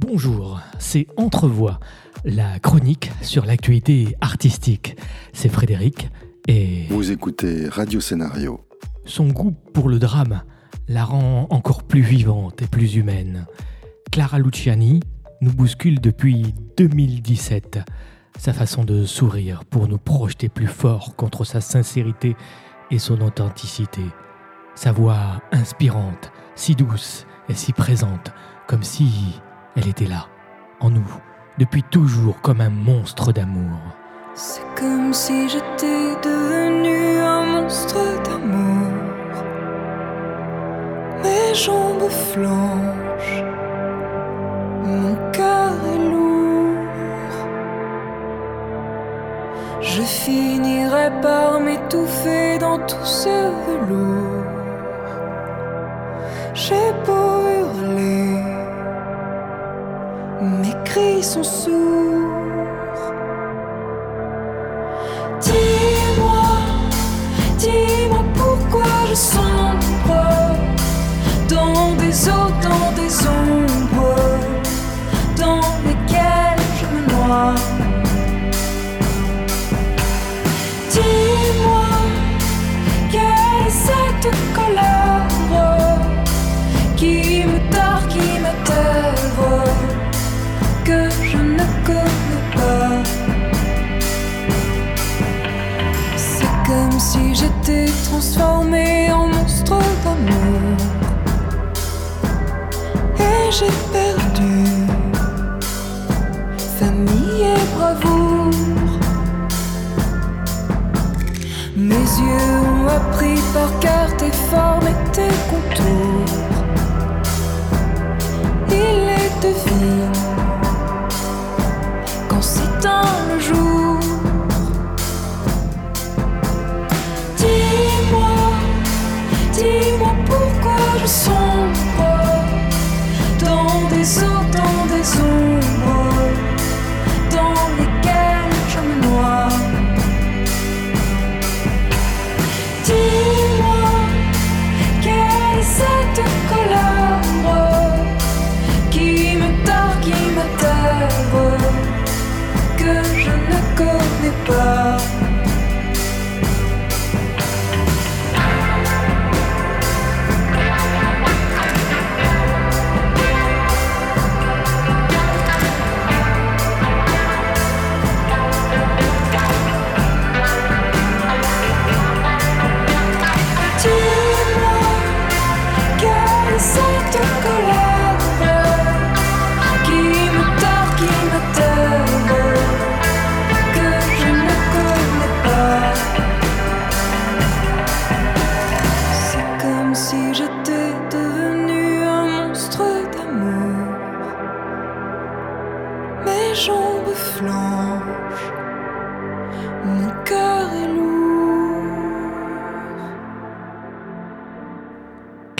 Bonjour, c'est Entrevoix, la chronique sur l'actualité artistique. C'est Frédéric et... Vous écoutez Radio Scénario. Son goût pour le drame la rend encore plus vivante et plus humaine. Clara Luciani nous bouscule depuis 2017. Sa façon de sourire pour nous projeter plus fort contre sa sincérité et son authenticité. Sa voix inspirante, si douce et si présente, comme si elle était là, en nous, depuis toujours comme un monstre d'amour. C'est comme si j'étais devenu un monstre d'amour. Mes jambes flanchent, mon cœur est lourd. Je finirai par m'étouffer dans tout ce velours. J'ai beau mes cris sont sourds. Par cœur tes formes et tes contours. Il les devine quand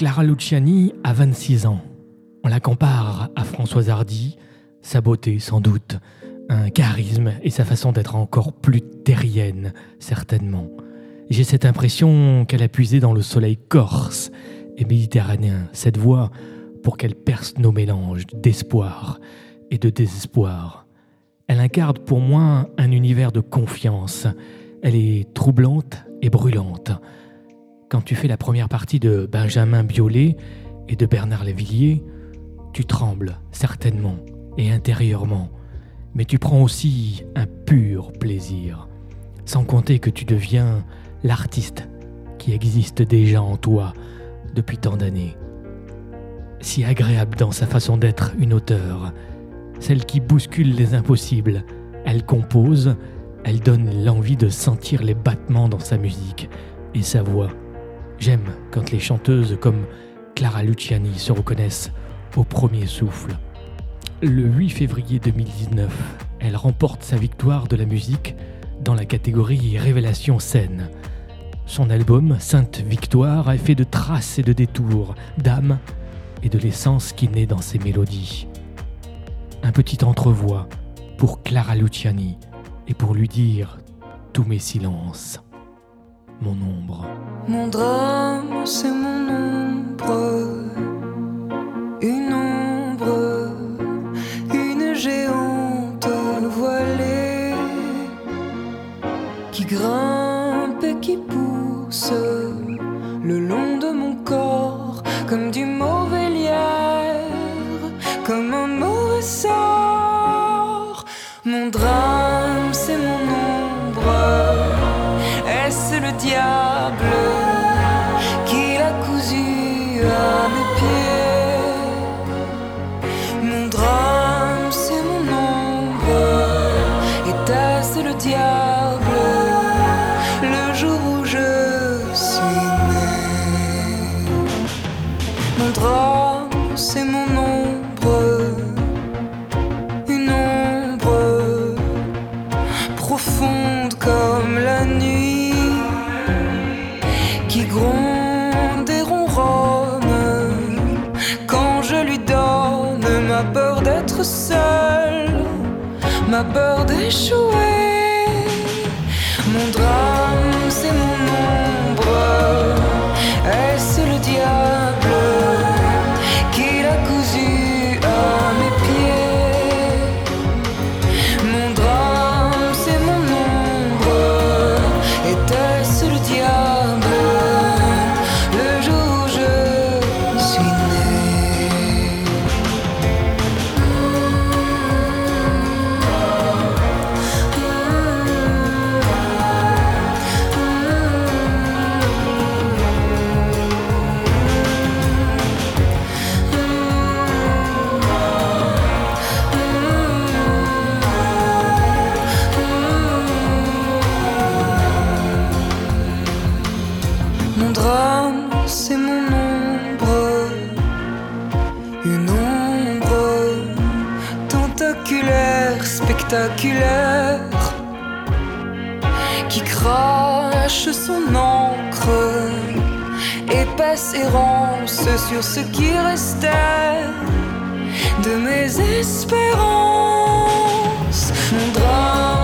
Clara Luciani a 26 ans. On la compare à Françoise Hardy, sa beauté sans doute, un charisme et sa façon d'être encore plus terrienne, certainement. J'ai cette impression qu'elle a puisé dans le soleil corse et méditerranéen cette voix pour qu'elle perce nos mélanges d'espoir et de désespoir. Elle incarne pour moi un univers de confiance. Elle est troublante et brûlante. Quand tu fais la première partie de Benjamin Biolay et de Bernard Lévillier, tu trembles certainement et intérieurement, mais tu prends aussi un pur plaisir, sans compter que tu deviens l'artiste qui existe déjà en toi depuis tant d'années. Si agréable dans sa façon d'être une auteure, celle qui bouscule les impossibles, elle compose, elle donne l'envie de sentir les battements dans sa musique et sa voix. J'aime quand les chanteuses comme Clara Luciani se reconnaissent au premier souffle. Le 8 février 2019, elle remporte sa victoire de la musique dans la catégorie Révélation scène. Son album Sainte Victoire est fait de traces et de détours, d'âme et de l'essence qui naît dans ses mélodies. Un petit entrevoi pour Clara Luciani et pour lui dire tous mes silences, mon ombre. Mon drame, c'est mon ombre. Une ombre, une géante voilée qui grimpe et qui pousse. le diable qui l'a cousu à mes qui gronde et ronronne quand je lui donne ma peur d'être seule, ma peur d'échouer, mon drame. c'est mon ombre, une ombre tentaculaire, spectaculaire, qui crache son encre, épaisse errance sur ce qui restait de mes espérances. Mon drame